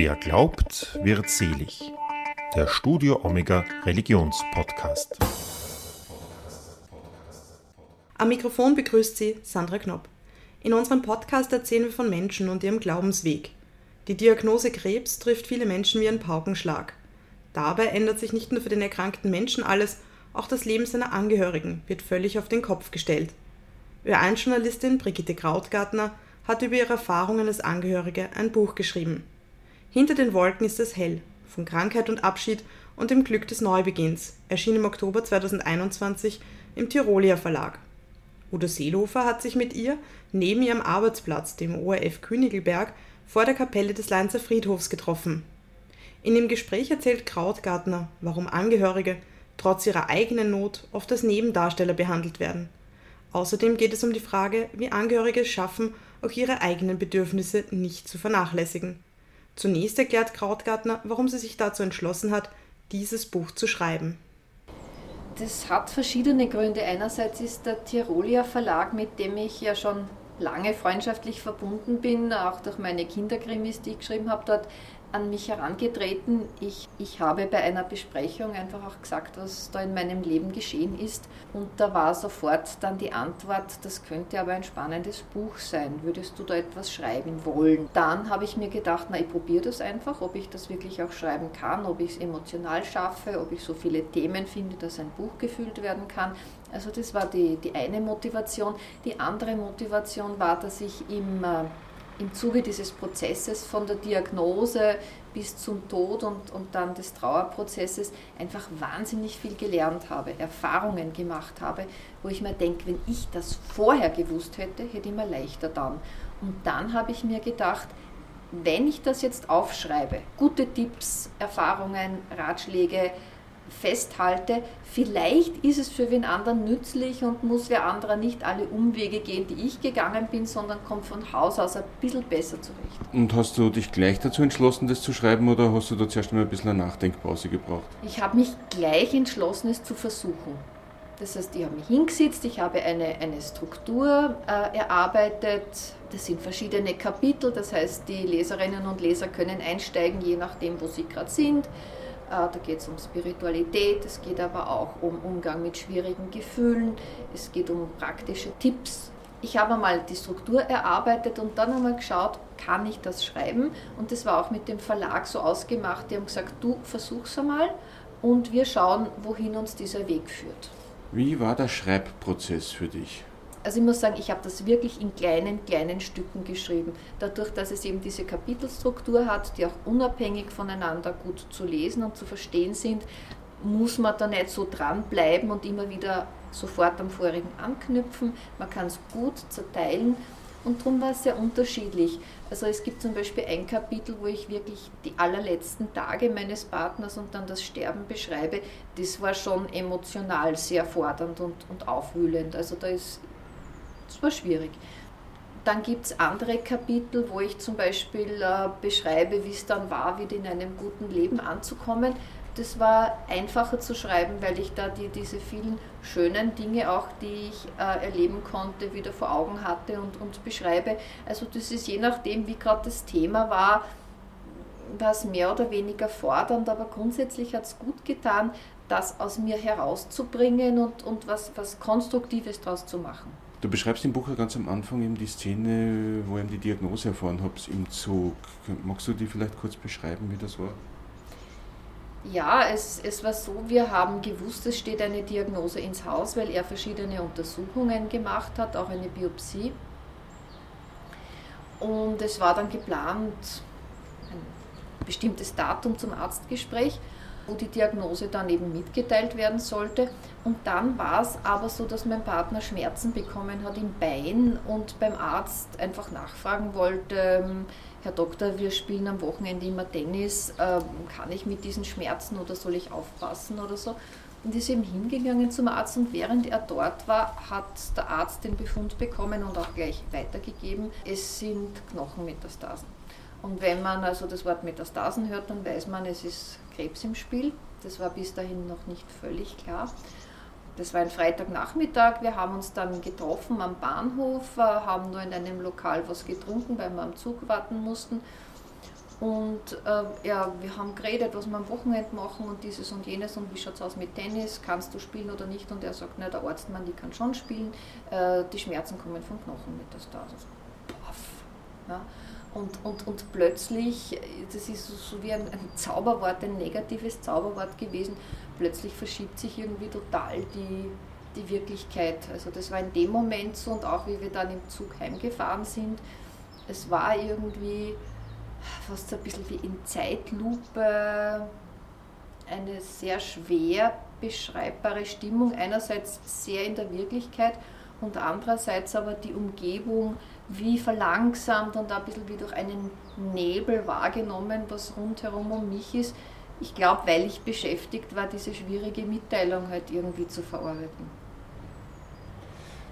Wer glaubt, wird selig. Der Studio Omega Religionspodcast. Am Mikrofon begrüßt Sie Sandra Knopp. In unserem Podcast erzählen wir von Menschen und ihrem Glaubensweg. Die Diagnose Krebs trifft viele Menschen wie ein Paukenschlag. Dabei ändert sich nicht nur für den erkrankten Menschen alles, auch das Leben seiner Angehörigen wird völlig auf den Kopf gestellt. Ö1-Journalistin Brigitte Krautgartner hat über ihre Erfahrungen als Angehörige ein Buch geschrieben. Hinter den Wolken ist es hell, von Krankheit und Abschied und dem Glück des Neubeginns, erschien im Oktober 2021 im Tirolia Verlag. Udo Seelhofer hat sich mit ihr neben ihrem Arbeitsplatz, dem ORF Königelberg, vor der Kapelle des Leinzer Friedhofs getroffen. In dem Gespräch erzählt Krautgartner, warum Angehörige trotz ihrer eigenen Not oft als Nebendarsteller behandelt werden. Außerdem geht es um die Frage, wie Angehörige es schaffen, auch ihre eigenen Bedürfnisse nicht zu vernachlässigen. Zunächst erklärt Krautgartner, warum sie sich dazu entschlossen hat, dieses Buch zu schreiben. Das hat verschiedene Gründe. Einerseits ist der Tirolia Verlag, mit dem ich ja schon lange freundschaftlich verbunden bin, auch durch meine Kinderkrimis, die ich geschrieben habe, dort an mich herangetreten. Ich, ich habe bei einer Besprechung einfach auch gesagt, was da in meinem Leben geschehen ist. Und da war sofort dann die Antwort, das könnte aber ein spannendes Buch sein. Würdest du da etwas schreiben wollen? Dann habe ich mir gedacht, na, ich probiere das einfach, ob ich das wirklich auch schreiben kann, ob ich es emotional schaffe, ob ich so viele Themen finde, dass ein Buch gefüllt werden kann. Also das war die, die eine Motivation. Die andere Motivation war, dass ich im äh, im Zuge dieses Prozesses von der Diagnose bis zum Tod und, und dann des Trauerprozesses einfach wahnsinnig viel gelernt habe, Erfahrungen gemacht habe, wo ich mir denke, wenn ich das vorher gewusst hätte, hätte ich mir leichter dann. Und dann habe ich mir gedacht, wenn ich das jetzt aufschreibe, gute Tipps, Erfahrungen, Ratschläge, festhalte, vielleicht ist es für wen anderen nützlich und muss wer anderer nicht alle Umwege gehen, die ich gegangen bin, sondern kommt von Haus aus ein bisschen besser zurecht. Und hast du dich gleich dazu entschlossen, das zu schreiben oder hast du da zuerst einmal ein bisschen eine Nachdenkpause gebraucht? Ich habe mich gleich entschlossen, es zu versuchen. Das heißt, ich habe mich hingesetzt, ich habe eine, eine Struktur äh, erarbeitet. Das sind verschiedene Kapitel, das heißt, die Leserinnen und Leser können einsteigen, je nachdem, wo sie gerade sind. Äh, da geht es um Spiritualität, es geht aber auch um Umgang mit schwierigen Gefühlen, es geht um praktische Tipps. Ich habe einmal die Struktur erarbeitet und dann einmal geschaut, kann ich das schreiben? Und das war auch mit dem Verlag so ausgemacht. Die haben gesagt, du versuch's einmal und wir schauen, wohin uns dieser Weg führt. Wie war der Schreibprozess für dich? Also ich muss sagen, ich habe das wirklich in kleinen, kleinen Stücken geschrieben. Dadurch, dass es eben diese Kapitelstruktur hat, die auch unabhängig voneinander gut zu lesen und zu verstehen sind, muss man da nicht so dranbleiben und immer wieder sofort am vorigen anknüpfen. Man kann es gut zerteilen und darum war es sehr unterschiedlich. Also es gibt zum Beispiel ein Kapitel, wo ich wirklich die allerletzten Tage meines Partners und dann das Sterben beschreibe. Das war schon emotional sehr fordernd und, und aufwühlend. Also da ist das war schwierig. Dann gibt es andere Kapitel, wo ich zum Beispiel äh, beschreibe, wie es dann war, wieder in einem guten Leben anzukommen. Das war einfacher zu schreiben, weil ich da die, diese vielen schönen Dinge auch, die ich äh, erleben konnte, wieder vor Augen hatte und, und beschreibe. Also das ist je nachdem, wie gerade das Thema war, es mehr oder weniger fordernd, aber grundsätzlich hat es gut getan, das aus mir herauszubringen und, und was, was Konstruktives daraus zu machen. Du beschreibst im Buch ja ganz am Anfang eben die Szene, wo ihr die Diagnose erfahren habt im Zug. Magst du die vielleicht kurz beschreiben, wie das war? Ja, es, es war so, wir haben gewusst, es steht eine Diagnose ins Haus, weil er verschiedene Untersuchungen gemacht hat, auch eine Biopsie. Und es war dann geplant, ein bestimmtes Datum zum Arztgespräch wo die Diagnose dann eben mitgeteilt werden sollte. Und dann war es aber so, dass mein Partner Schmerzen bekommen hat im Bein und beim Arzt einfach nachfragen wollte, ähm, Herr Doktor, wir spielen am Wochenende immer Tennis, ähm, kann ich mit diesen Schmerzen oder soll ich aufpassen oder so? Und ist eben hingegangen zum Arzt und während er dort war, hat der Arzt den Befund bekommen und auch gleich weitergegeben, es sind Knochenmetastasen. Und wenn man also das Wort Metastasen hört, dann weiß man, es ist Krebs im Spiel. Das war bis dahin noch nicht völlig klar. Das war ein Freitagnachmittag. Wir haben uns dann getroffen am Bahnhof, äh, haben nur in einem Lokal was getrunken, weil wir am Zug warten mussten. Und äh, ja, wir haben geredet, was wir am Wochenende machen und dieses und jenes und wie schaut es aus mit Tennis, kannst du spielen oder nicht? Und er sagt, na, der Arztmann, die kann schon spielen, äh, die Schmerzen kommen vom Knochenmetastase. Paff. Ja. Und, und, und plötzlich, das ist so, wie ein, ein, Zauberwort, ein negatives Zauberwort gewesen, plötzlich verschiebt sich irgendwie total die, die Wirklichkeit. Also das war in dem Moment so und auch wie wir dann im Zug heimgefahren sind, es war irgendwie fast ein bisschen wie in Zeitlupe eine sehr schwer beschreibbare Stimmung. Einerseits sehr in der Wirklichkeit und andererseits aber die Umgebung wie verlangsamt und ein bisschen wie durch einen Nebel wahrgenommen, was rundherum um mich ist. Ich glaube, weil ich beschäftigt war, diese schwierige Mitteilung halt irgendwie zu verarbeiten.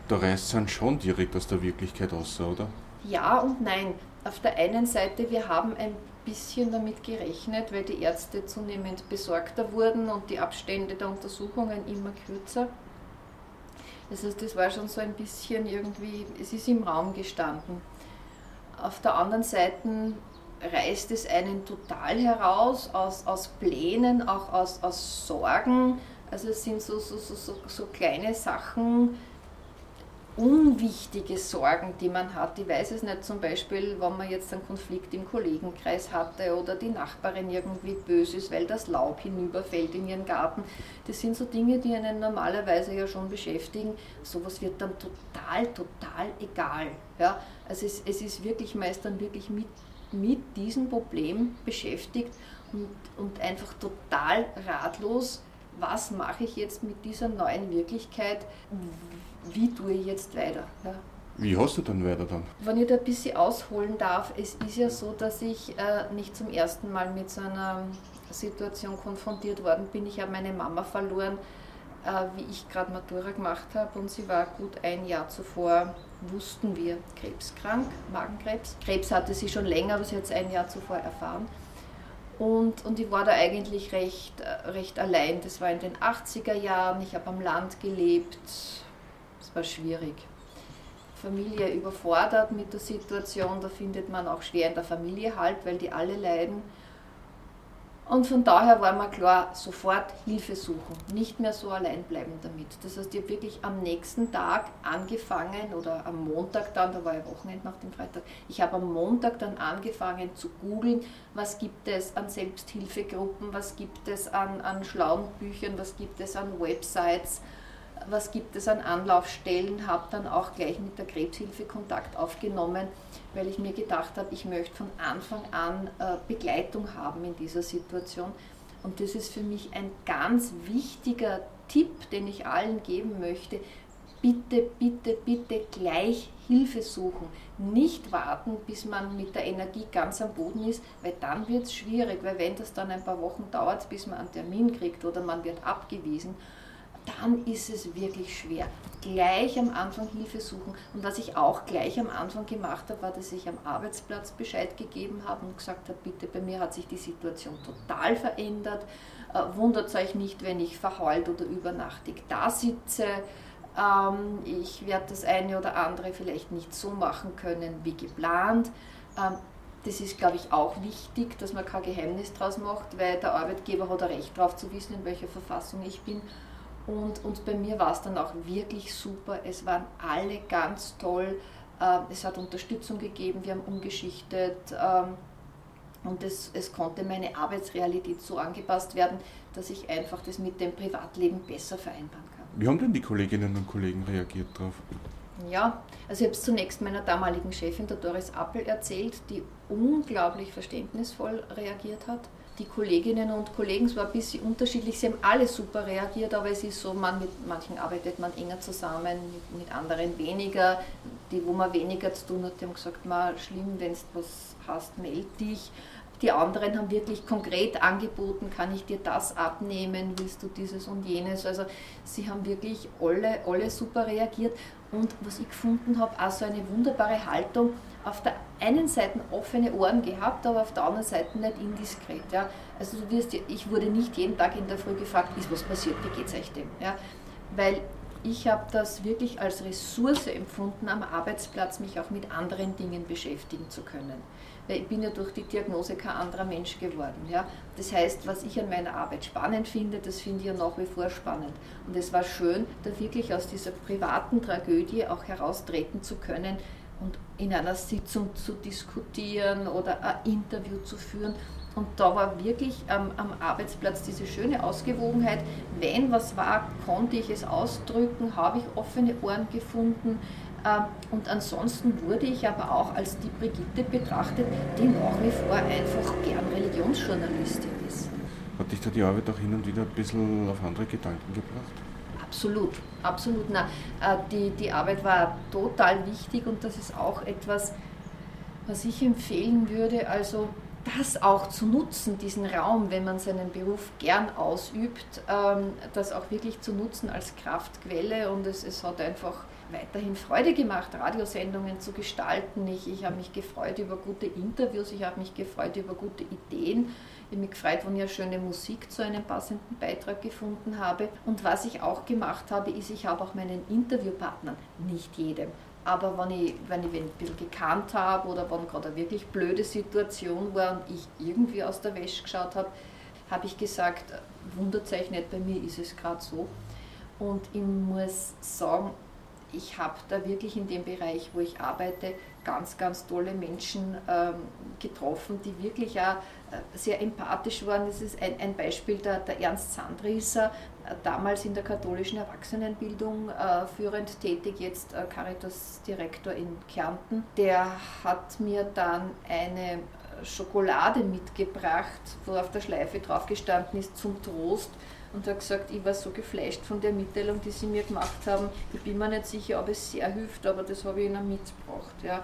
Da reißt es dann schon direkt aus der Wirklichkeit aus, oder? Ja und nein. Auf der einen Seite, wir haben ein bisschen damit gerechnet, weil die Ärzte zunehmend besorgter wurden und die Abstände der Untersuchungen immer kürzer. Das heißt, das war schon so ein bisschen irgendwie, es ist im Raum gestanden. Auf der anderen Seite reißt es einen total heraus aus, aus Plänen, auch aus, aus Sorgen. Also es sind so, so, so, so, kleine Sachen, unwichtige Sorgen, die man hat. Ich weiß es nicht, zum Beispiel, wenn man jetzt einen Konflikt im Kollegenkreis hatte oder die Nachbarin irgendwie böse ist, weil das Laub hinüberfällt in ihren Garten. Das sind so Dinge, die einen normalerweise ja schon beschäftigen. Sowas wird dann total, total egal. Ja? Also es, es ist wirklich meist dann wirklich mit, mit diesem Problem beschäftigt und, und einfach total ratlos was mache ich jetzt mit dieser neuen Wirklichkeit, wie tue ich jetzt weiter. Ja. Wie hast du dann weiter dann? Wenn ich da ein bisschen ausholen darf, es ist ja so, dass ich äh, nicht zum ersten Mal mit so einer Situation konfrontiert worden bin. Ich habe meine Mama verloren, äh, wie ich gerade Matura gemacht habe und sie war gut ein Jahr zuvor, wussten wir, krebskrank, Magenkrebs. Krebs hatte sie schon länger, aber sie hat es ein Jahr zuvor erfahren. Und, und ich war da eigentlich recht, äh, recht allein. Das war in den 80er Jahren, ich habe am Land gelebt, es war schwierig. Familie überfordert mit der Situation, da findet man auch schwer in der Familie halt, weil die alle leiden. Und von daher war mir klar, sofort Hilfe suchen, nicht mehr so allein bleiben damit. Das heißt, ich habe wirklich am nächsten Tag angefangen oder am Montag dann, da war ja Wochenende nach dem Freitag, ich habe am Montag dann angefangen zu googeln, was gibt es an Selbsthilfegruppen, was gibt es an, an schlauen Büchern, was gibt es an Websites, was gibt es an Anlaufstellen, habe dann auch gleich mit der Krebshilfe Kontakt aufgenommen, weil ich mir gedacht habe, ich möchte von Anfang an äh, Begleitung haben in dieser Situation. Und das ist für mich ein ganz wichtiger Tipp, den ich allen geben möchte. Bitte, bitte, bitte gleich Hilfe suchen. Nicht warten, bis man mit der Energie ganz am Boden ist, weil dann wird es schwierig, weil wenn das dann ein paar Wochen dauert, bis man einen Termin kriegt oder man wird abgewiesen, dann ist es wirklich schwer. Gleich am Anfang Hilfe suchen. Und was ich auch gleich am Anfang gemacht habe, war, dass ich am Arbeitsplatz Bescheid gegeben habe und gesagt habe, bitte, bei mir hat sich die Situation total verändert. Äh, wundert euch nicht, wenn ich verheult oder übernachtig da sitze. Ähm, ich werde das eine oder andere vielleicht nicht so machen können wie geplant. Ähm, das ist, glaube ich, auch wichtig, dass man kein Geheimnis draus macht, weil der Arbeitgeber hat ein Recht darauf zu wissen, in welcher Verfassung ich bin. Und, und bei mir war es dann auch wirklich super. Es waren alle ganz toll. Ähm, es hat Unterstützung gegeben, wir haben umgeschichtet ähm, und es, es konnte meine Arbeitsrealität so angepasst werden, dass ich einfach das mit dem Privatleben besser vereinbaren kann. Wie haben denn die Kolleginnen und Kollegen reagiert darauf? Ja, also ich habe es zunächst meiner damaligen Chefin, der Doris Appel, erzählt, die unglaublich verständnisvoll reagiert hat die Kolleginnen und Kollegen, es war ein bisschen unterschiedlich, sie haben alle super reagiert, aber es ist so, man, mit manchen arbeitet man enger zusammen, mit, mit anderen weniger. Die, wo man weniger zu tun hat, die haben gesagt, mal schlimm, wenn du was hast, melde dich. Die anderen haben wirklich konkret angeboten, kann ich dir das abnehmen, willst du dieses und jenes. Also sie haben wirklich alle, alle super reagiert. Und was ich gefunden habe, auch so eine wunderbare Haltung, auf der einen Seite offene Ohren gehabt, aber auf der anderen Seite nicht indiskret. Ja. Also du wirst, ich wurde nicht jeden Tag in der Früh gefragt, ist was passiert, wie geht es euch dem? Ja. Weil ich habe das wirklich als Ressource empfunden, am Arbeitsplatz mich auch mit anderen Dingen beschäftigen zu können. weil ich bin ja durch die Diagnose kein anderer Mensch geworden. Ja. Das heißt, was ich an meiner Arbeit spannend finde, das finde ich ja nach wie vor spannend. Und es war schön, da wirklich aus dieser privaten Tragödie auch heraustreten zu können und in einer Sitzung zu diskutieren oder ein Interview zu führen und da war wirklich ähm, am Arbeitsplatz diese schöne Ausgewogenheit. Wenn was war, konnte ich es ausdrücken, habe ich offene Ohren gefunden. Ähm, und ansonsten wurde ich aber auch als die Brigitte betrachtet, die nach wie vor einfach gern Religionsjournalistin ist. Hat dich da die Arbeit auch hin und wieder ein bisschen auf andere Gedanken gebracht? Absolut, absolut. Na, äh, die, die Arbeit war total wichtig und das ist auch etwas, was ich empfehlen würde. Also das auch zu nutzen, diesen Raum, wenn man seinen Beruf gern ausübt, ähm, das auch wirklich zu nutzen als Kraftquelle und es, es hat einfach weiterhin Freude gemacht, Radiosendungen zu gestalten. Ich, ich habe mich gefreut über gute Interviews, ich habe mich gefreut über gute Ideen. Ich habe mich gefreut, wenn ich eine schöne Musik zu einem passenden Beitrag gefunden habe. Und was ich auch gemacht habe, ist, ich habe auch meinen Interviewpartnern, nicht jedem, aber wenn ich, wenn ich ein bisschen gekannt habe oder wenn gerade eine wirklich blöde Situation war und ich irgendwie aus der Wäsche geschaut habe, habe ich gesagt, nicht, bei mir ist es gerade so. Und ich muss sagen, ich habe da wirklich in dem Bereich, wo ich arbeite, ganz, ganz tolle Menschen ähm, getroffen, die wirklich auch äh, sehr empathisch waren. Das ist ein, ein Beispiel, der, der Ernst Sandrieser, äh, damals in der katholischen Erwachsenenbildung äh, führend tätig, jetzt äh, Caritas-Direktor in Kärnten. Der hat mir dann eine Schokolade mitgebracht, wo auf der Schleife drauf gestanden ist, zum Trost und hat gesagt, ich war so geflasht von der Mitteilung, die sie mir gemacht haben. Ich bin mir nicht sicher, ob es sehr hilft, aber das habe ich ihnen mitgebracht. Ja.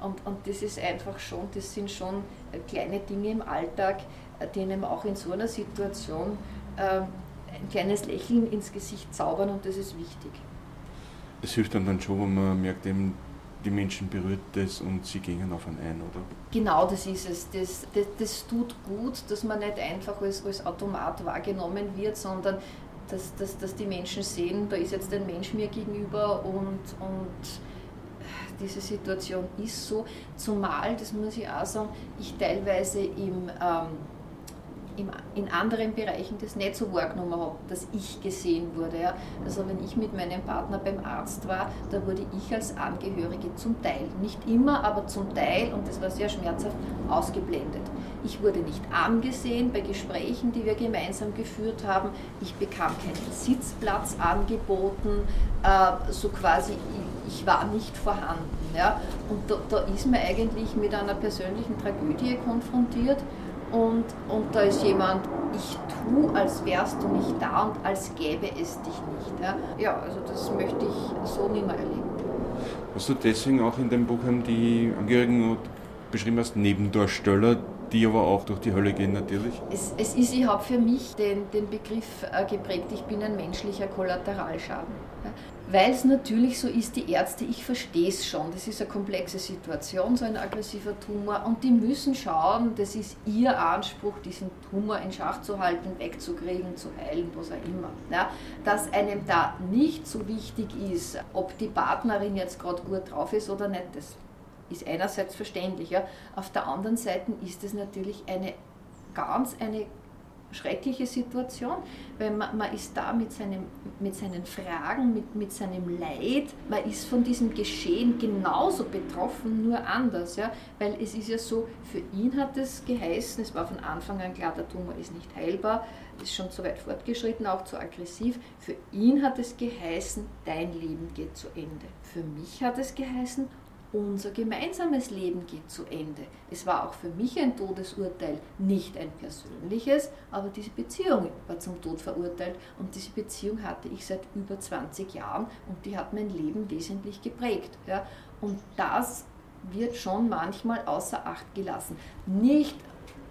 Und, und das ist einfach schon, das sind schon äh, kleine Dinge im Alltag, äh, die einem auch in so einer Situation äh, ein kleines Lächeln ins Gesicht zaubern und das ist wichtig. Es hilft dann, dann schon, wenn man merkt, eben, die Menschen berührt das und sie gehen auf einen ein, oder? Genau, das ist es. Das, das, das tut gut, dass man nicht einfach als, als Automat wahrgenommen wird, sondern dass, dass, dass die Menschen sehen, da ist jetzt ein Mensch mir gegenüber und, und diese Situation ist so. Zumal, das muss ich auch sagen, ich teilweise im ähm, in anderen Bereichen das nicht so wahrgenommen habe, dass ich gesehen wurde. Ja. Also wenn ich mit meinem Partner beim Arzt war, da wurde ich als Angehörige zum Teil, nicht immer, aber zum Teil, und das war sehr schmerzhaft, ausgeblendet. Ich wurde nicht angesehen bei Gesprächen, die wir gemeinsam geführt haben. Ich bekam keinen Sitzplatz angeboten, äh, so quasi, ich war nicht vorhanden. Ja. Und da, da ist man eigentlich mit einer persönlichen Tragödie konfrontiert und, und da ist jemand, ich tue, als wärst du nicht da und als gäbe es dich nicht. Ja, ja also das möchte ich so nie mehr erleben. Hast du deswegen auch in dem Buch die Angehörigen beschrieben als Nebendarsteller, die aber auch durch die Hölle gehen natürlich? Es, es ist, ich habe für mich den, den Begriff äh, geprägt, ich bin ein menschlicher Kollateralschaden. Weil es natürlich so ist, die Ärzte, ich verstehe es schon, das ist eine komplexe Situation, so ein aggressiver Tumor und die müssen schauen, das ist ihr Anspruch, diesen Tumor in Schach zu halten, wegzukriegen, zu heilen, was auch immer. Ja, dass einem da nicht so wichtig ist, ob die Partnerin jetzt gerade gut drauf ist oder nicht, das ist einerseits verständlich. Ja. Auf der anderen Seite ist es natürlich eine ganz eine schreckliche Situation, weil man, man ist da mit, seinem, mit seinen Fragen, mit, mit seinem Leid, man ist von diesem Geschehen genauso betroffen, nur anders. Ja? Weil es ist ja so, für ihn hat es geheißen, es war von Anfang an klar, der Tumor ist nicht heilbar, ist schon zu weit fortgeschritten, auch zu aggressiv. Für ihn hat es geheißen, dein Leben geht zu Ende. Für mich hat es geheißen, unser gemeinsames Leben geht zu Ende. Es war auch für mich ein Todesurteil, nicht ein persönliches, aber diese Beziehung war zum Tod verurteilt und diese Beziehung hatte ich seit über 20 Jahren und die hat mein Leben wesentlich geprägt. Ja. Und das wird schon manchmal außer Acht gelassen. Nicht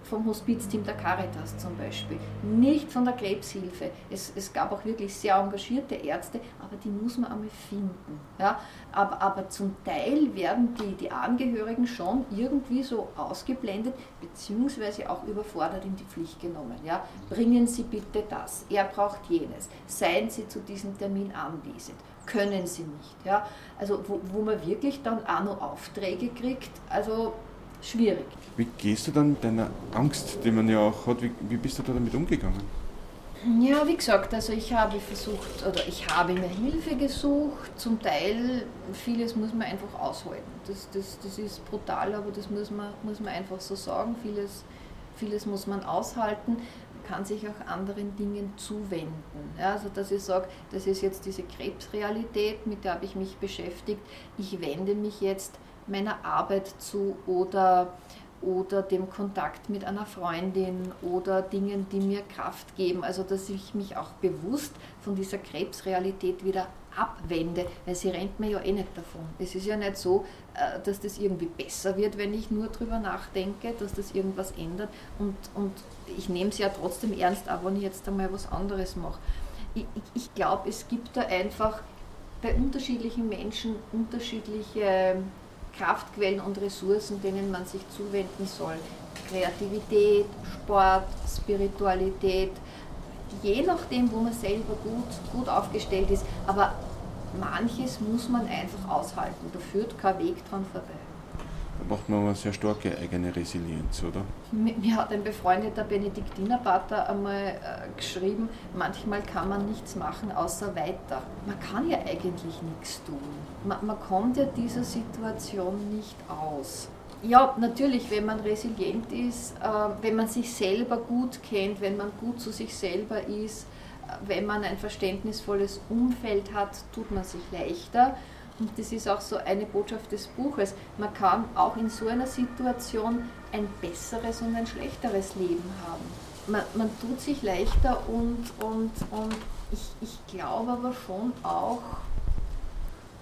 vom Hospizteam der Caritas zum Beispiel, nicht von der Krebshilfe. Es, es gab auch wirklich sehr engagierte Ärzte, aber die muss man einmal finden. Ja? Aber, aber zum Teil werden die, die Angehörigen schon irgendwie so ausgeblendet, beziehungsweise auch überfordert in die Pflicht genommen. Ja? Bringen Sie bitte das, er braucht jenes, seien Sie zu diesem Termin anwesend können sie nicht. Ja? Also wo, wo man wirklich dann auch noch Aufträge kriegt, also schwierig. Wie gehst du dann mit deiner Angst, die man ja auch hat, wie, wie bist du da damit umgegangen? Ja, wie gesagt, also ich habe versucht oder ich habe mir Hilfe gesucht. Zum Teil, vieles muss man einfach aushalten. Das, das, das ist brutal, aber das muss man, muss man einfach so sagen. Vieles, vieles muss man aushalten, kann sich auch anderen Dingen zuwenden. Ja, also dass ich sage, das ist jetzt diese Krebsrealität, mit der habe ich mich beschäftigt. Ich wende mich jetzt meiner Arbeit zu oder oder dem Kontakt mit einer Freundin oder Dingen, die mir Kraft geben. Also dass ich mich auch bewusst von dieser Krebsrealität wieder abwende, weil sie rennt mir ja eh nicht davon. Es ist ja nicht so, äh, dass das irgendwie besser wird, wenn ich nur drüber nachdenke, dass das irgendwas ändert und, und ich nehme es ja trotzdem ernst, auch wenn ich jetzt einmal was anderes mache. Ich, ich, ich glaube, es gibt da einfach bei unterschiedlichen Menschen unterschiedliche Kraftquellen und Ressourcen, denen man sich zuwenden soll. Kreativität, Sport, Spiritualität, je nachdem, wo man selber gut, gut aufgestellt ist. Aber manches muss man einfach aushalten. Da führt kein Weg dran vorbei. Braucht man eine sehr starke eigene Resilienz, oder? Mir hat ein befreundeter Benediktinerpater einmal äh, geschrieben, manchmal kann man nichts machen außer weiter. Man kann ja eigentlich nichts tun. Man, man kommt ja dieser Situation nicht aus. Ja, natürlich, wenn man resilient ist, äh, wenn man sich selber gut kennt, wenn man gut zu sich selber ist, äh, wenn man ein verständnisvolles Umfeld hat, tut man sich leichter. Und das ist auch so eine Botschaft des Buches. Man kann auch in so einer Situation ein besseres und ein schlechteres Leben haben. Man, man tut sich leichter und, und, und ich, ich glaube aber schon auch,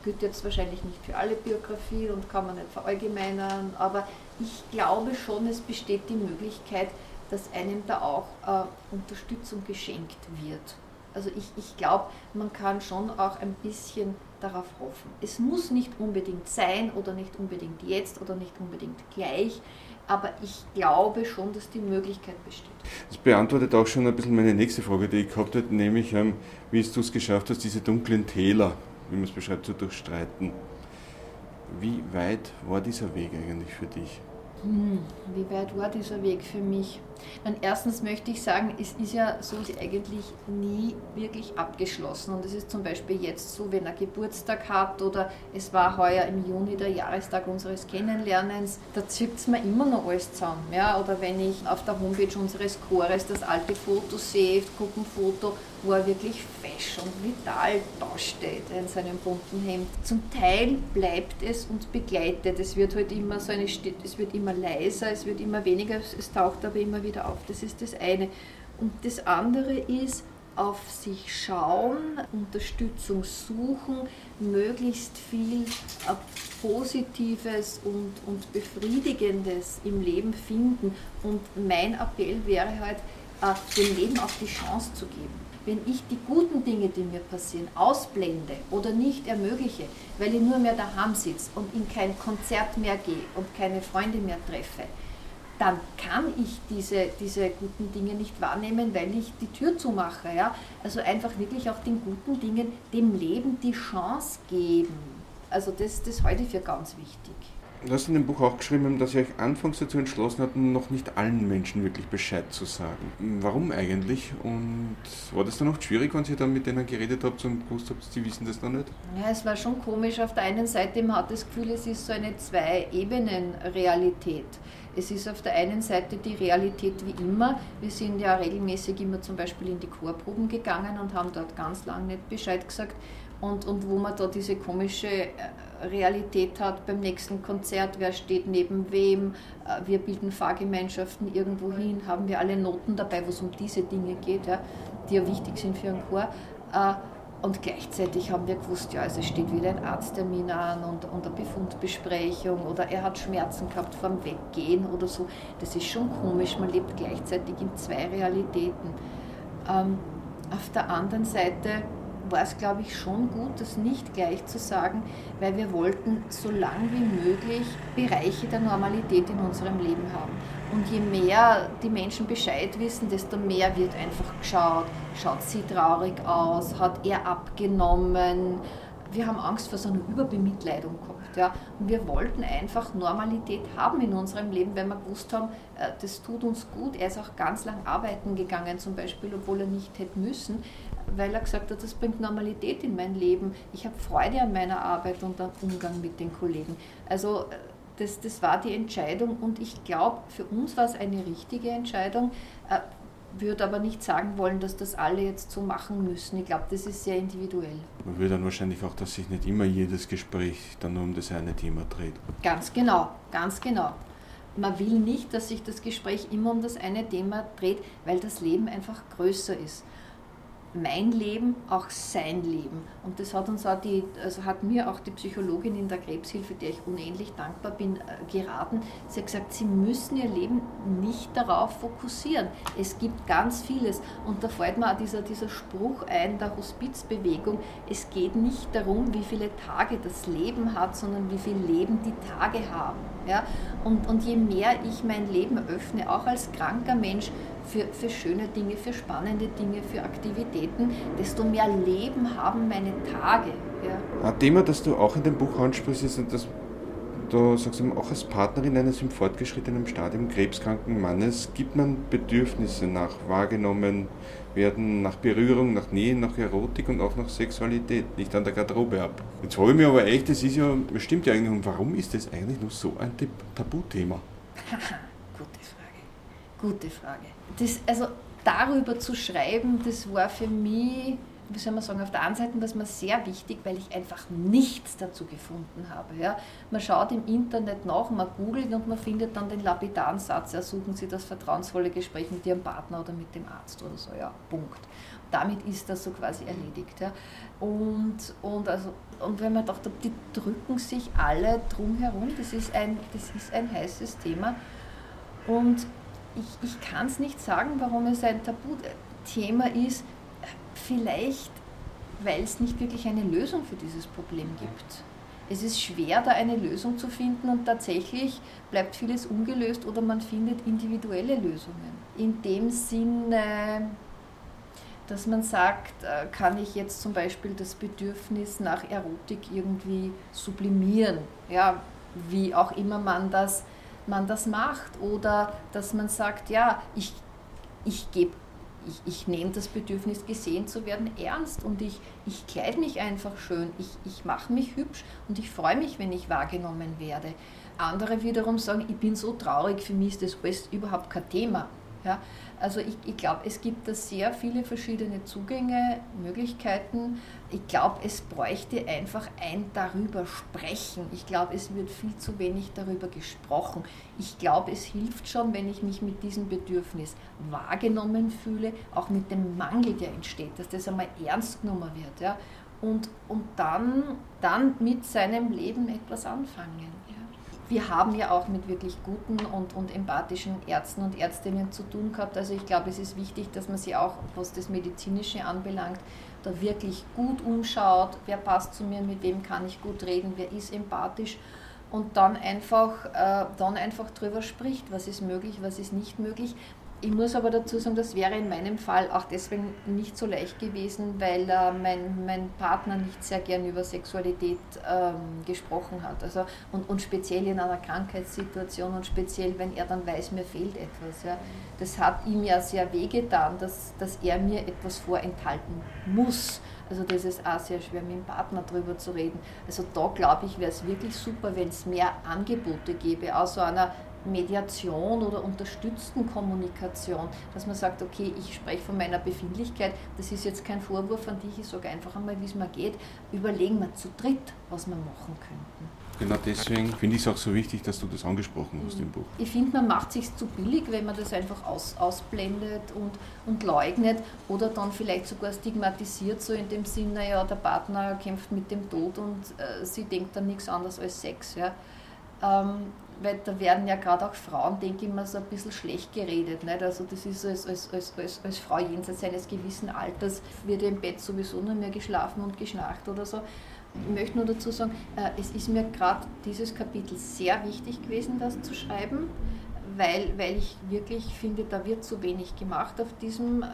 gilt jetzt wahrscheinlich nicht für alle Biografien und kann man nicht verallgemeinern, aber ich glaube schon, es besteht die Möglichkeit, dass einem da auch äh, Unterstützung geschenkt wird. Also ich, ich glaube, man kann schon auch ein bisschen darauf hoffen. Es muss nicht unbedingt sein oder nicht unbedingt jetzt oder nicht unbedingt gleich, aber ich glaube schon, dass die Möglichkeit besteht. Das beantwortet auch schon ein bisschen meine nächste Frage, die ich gehabt hätte, nämlich ähm, wie du es geschafft hast, diese dunklen Täler, wie man es beschreibt, zu durchstreiten. Wie weit war dieser Weg eigentlich für dich? Hm, wie weit war dieser Weg für mich? Dann erstens möchte ich sagen, es ist ja so eigentlich nie wirklich abgeschlossen. Und es ist zum Beispiel jetzt so, wenn er Geburtstag hat oder es war heuer im Juni der Jahrestag unseres Kennenlernens, da zückt es mir immer noch alles zusammen. Ja? Oder wenn ich auf der Homepage unseres Chores das alte Foto sehe, Gruppenfoto, wo er wirklich fesch und vital dasteht in seinem bunten Hemd. Zum Teil bleibt es und begleitet. Es wird halt immer so eine, es wird immer leiser, es wird immer weniger, es taucht aber immer wieder auf. Das ist das eine. Und das andere ist, auf sich schauen, Unterstützung suchen, möglichst viel äh, Positives und, und Befriedigendes im Leben finden. Und mein Appell wäre halt, äh, dem Leben auch die Chance zu geben wenn ich die guten Dinge, die mir passieren, ausblende oder nicht ermögliche, weil ich nur mehr daheim sitze und in kein Konzert mehr gehe und keine Freunde mehr treffe, dann kann ich diese, diese guten Dinge nicht wahrnehmen, weil ich die Tür zumache. Ja? Also einfach wirklich auch den guten Dingen, dem Leben die Chance geben. Also das, das halte ich für ganz wichtig. Du hast in dem Buch auch geschrieben, dass ihr euch anfangs dazu entschlossen habt, noch nicht allen Menschen wirklich Bescheid zu sagen. Warum eigentlich? Und war das dann auch schwierig, wenn ihr dann mit denen geredet habt und gewusst habt, sie wissen das noch nicht? Ja, es war schon komisch. Auf der einen Seite, man hat das Gefühl, es ist so eine Zwei-Ebenen-Realität. Es ist auf der einen Seite die Realität wie immer. Wir sind ja regelmäßig immer zum Beispiel in die Chorproben gegangen und haben dort ganz lange nicht Bescheid gesagt. Und, und wo man da diese komische äh, Realität hat beim nächsten Konzert, wer steht neben wem, äh, wir bilden Fahrgemeinschaften irgendwo hin, haben wir alle Noten dabei, wo es um diese Dinge geht, ja, die ja wichtig sind für einen Chor. Und gleichzeitig haben wir gewusst, ja, also es steht wieder ein Arzttermin an und, und eine Befundbesprechung oder er hat Schmerzen gehabt vorm Weggehen oder so. Das ist schon komisch, man lebt gleichzeitig in zwei Realitäten. Ähm, auf der anderen Seite war es, glaube ich, schon gut, das nicht gleich zu sagen, weil wir wollten so lang wie möglich Bereiche der Normalität in unserem Leben haben. Und je mehr die Menschen Bescheid wissen, desto mehr wird einfach geschaut, schaut sie traurig aus, hat er abgenommen. Wir haben Angst vor so einer Überbemitleidung gehabt. Ja. Und wir wollten einfach Normalität haben in unserem Leben, weil wir gewusst haben, äh, das tut uns gut. Er ist auch ganz lang arbeiten gegangen, zum Beispiel, obwohl er nicht hätte müssen, weil er gesagt hat, das bringt Normalität in mein Leben. Ich habe Freude an meiner Arbeit und am Umgang mit den Kollegen. Also äh, das, das war die Entscheidung und ich glaube, für uns war es eine richtige Entscheidung. Äh, würde aber nicht sagen wollen, dass das alle jetzt so machen müssen. Ich glaube, das ist sehr individuell. Man würde dann wahrscheinlich auch, dass sich nicht immer jedes Gespräch dann nur um das eine Thema dreht. Ganz genau, ganz genau. Man will nicht, dass sich das Gespräch immer um das eine Thema dreht, weil das Leben einfach größer ist mein Leben auch sein Leben. Und das hat uns auch die, also hat mir auch die Psychologin in der Krebshilfe, der ich unendlich dankbar bin, äh, geraten. Sie hat gesagt, Sie müssen Ihr Leben nicht darauf fokussieren. Es gibt ganz vieles. Und da fällt mir auch dieser, dieser Spruch ein, der Hospizbewegung. Es geht nicht darum, wie viele Tage das Leben hat, sondern wie viel Leben die Tage haben. Ja? Und, und je mehr ich mein Leben öffne, auch als kranker Mensch, für, für schöne Dinge, für spannende Dinge, für Aktivitäten, desto mehr Leben haben meine Tage. Ja. Ein Thema, das du auch in dem Buch ansprichst, ist, dass du sagst, auch als Partnerin eines im fortgeschrittenen Stadium krebskranken Mannes gibt man Bedürfnisse nach wahrgenommen werden, nach Berührung, nach Nähe, nach Erotik und auch nach Sexualität, nicht an der Garderobe ab. Jetzt frage ich mich aber echt, das ist ja, das stimmt ja eigentlich, und warum ist das eigentlich noch so ein Tabuthema? Gute Frage. Gute Frage das, also darüber zu schreiben, das war für mich, wie soll man sagen, auf der einen Seite was mir sehr wichtig, weil ich einfach nichts dazu gefunden habe. Ja. Man schaut im Internet nach, man googelt und man findet dann den lapidaren Satz, ersuchen Sie das vertrauensvolle Gespräch mit Ihrem Partner oder mit dem Arzt oder so, ja, Punkt. Damit ist das so quasi erledigt. Ja. Und, und, also, und wenn man dachte, die drücken sich alle drum herum, das ist ein, das ist ein heißes Thema. Und ich, ich kann es nicht sagen, warum es ein Tabuthema ist. Vielleicht, weil es nicht wirklich eine Lösung für dieses Problem gibt. Es ist schwer, da eine Lösung zu finden und tatsächlich bleibt vieles ungelöst oder man findet individuelle Lösungen. In dem Sinne, dass man sagt, äh, kann ich jetzt zum Beispiel das Bedürfnis nach Erotik irgendwie sublimieren, ja, wie auch immer man das man das macht oder dass man sagt, ja, ich, ich gebe ich, ich nehme das Bedürfnis, gesehen zu werden, ernst und ich, ich kleide mich einfach schön, ich, ich mache mich hübsch und ich freue mich, wenn ich wahrgenommen werde. Andere wiederum sagen, ich bin so traurig, für mich ist das alles überhaupt kein Thema. Ja? Also ich, ich glaube, es gibt da sehr viele verschiedene Zugänge, Möglichkeiten. Ich glaube, es bräuchte einfach ein darüber sprechen. Ich glaube, es wird viel zu wenig darüber gesprochen. Ich glaube, es hilft schon, wenn ich mich mit diesem Bedürfnis wahrgenommen fühle, auch mit dem Mangel, der entsteht, dass das einmal ernst genommen wird. Ja? Und, und dann, dann mit seinem Leben etwas anfangen wir haben ja auch mit wirklich guten und, und empathischen Ärzten und Ärztinnen zu tun gehabt. Also ich glaube, es ist wichtig, dass man sich auch, was das Medizinische anbelangt, da wirklich gut umschaut, wer passt zu mir, mit wem kann ich gut reden, wer ist empathisch? Und dann einfach, äh, dann einfach drüber spricht, was ist möglich, was ist nicht möglich. Ich muss aber dazu sagen, das wäre in meinem Fall auch deswegen nicht so leicht gewesen, weil äh, mein, mein Partner nicht sehr gern über Sexualität ähm, gesprochen hat. Also, und, und speziell in einer Krankheitssituation und speziell, wenn er dann weiß, mir fehlt etwas. Ja. Das hat ihm ja sehr wehgetan, dass, dass er mir etwas vorenthalten muss. Also das ist auch sehr schwer, mit dem Partner darüber zu reden. Also da glaube ich, wäre es wirklich super, wenn es mehr Angebote gäbe, aus so einer Mediation oder unterstützten Kommunikation, dass man sagt, okay, ich spreche von meiner Befindlichkeit, das ist jetzt kein Vorwurf an dich, ich sage einfach einmal, wie es mir geht, überlegen wir zu dritt, was wir machen könnten. Genau deswegen finde ich es auch so wichtig, dass du das angesprochen hast im Buch. Ich finde, man macht es sich zu billig, wenn man das einfach aus, ausblendet und, und leugnet oder dann vielleicht sogar stigmatisiert, so in dem Sinne, naja, der Partner kämpft mit dem Tod und äh, sie denkt dann nichts anderes als Sex. Ja. Ähm, weil da werden ja gerade auch Frauen, denke ich mal, so ein bisschen schlecht geredet. Nicht? Also das ist als, als, als, als, als Frau jenseits eines gewissen Alters, wird ja im Bett sowieso nur mehr geschlafen und geschnarcht oder so. Ich möchte nur dazu sagen, äh, es ist mir gerade dieses Kapitel sehr wichtig gewesen, das zu schreiben, weil, weil ich wirklich finde, da wird zu wenig gemacht auf diesem äh,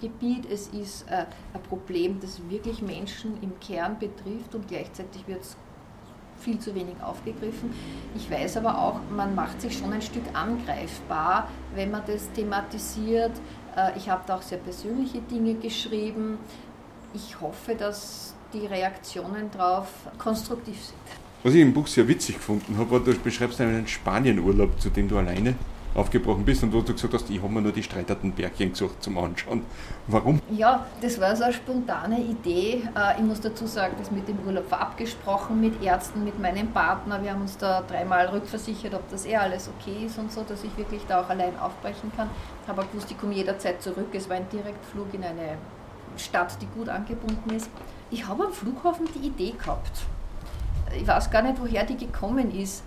Gebiet. Es ist äh, ein Problem, das wirklich Menschen im Kern betrifft und gleichzeitig wird es viel zu wenig aufgegriffen. Ich weiß aber auch, man macht sich schon ein Stück angreifbar, wenn man das thematisiert. Äh, ich habe da auch sehr persönliche Dinge geschrieben. Ich hoffe, dass die Reaktionen darauf konstruktiv sind. Was ich im Buch sehr witzig gefunden habe, war, du beschreibst einen Spanienurlaub, zu dem du alleine aufgebrochen bist und wo du gesagt hast, ich habe mir nur die streiterten Bergchen gesucht zum Anschauen. Warum? Ja, das war so eine spontane Idee. Äh, ich muss dazu sagen, das mit dem Urlaub war abgesprochen mit Ärzten, mit meinem Partner. Wir haben uns da dreimal rückversichert, ob das eh alles okay ist und so, dass ich wirklich da auch allein aufbrechen kann. Ich habe auch gewusst, ich komme jederzeit zurück. Es war ein Direktflug in eine Stadt, die gut angebunden ist. Ich habe am Flughafen die Idee gehabt. Ich weiß gar nicht, woher die gekommen ist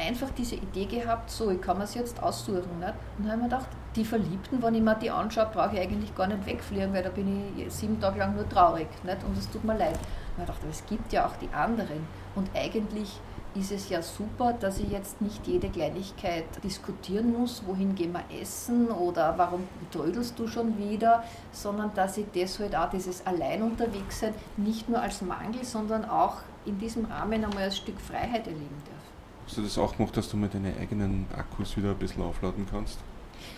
einfach diese Idee gehabt, so, ich kann mir es jetzt aussuchen. Nicht? Und dann habe ich mir gedacht, die Verliebten, wenn ich mir die anschaue, brauche ich eigentlich gar nicht wegfliegen, weil da bin ich sieben Tage lang nur traurig. Nicht? Und es tut mir leid. Und ich aber es gibt ja auch die anderen. Und eigentlich ist es ja super, dass ich jetzt nicht jede Kleinigkeit diskutieren muss, wohin gehen wir essen oder warum trödelst du schon wieder, sondern dass ich das halt auch, dieses Allein unterwegs sein, nicht nur als Mangel, sondern auch in diesem Rahmen einmal als Stück Freiheit erleben darf. Hast du das auch gemacht, dass du mal deine eigenen Akkus wieder ein bisschen aufladen kannst?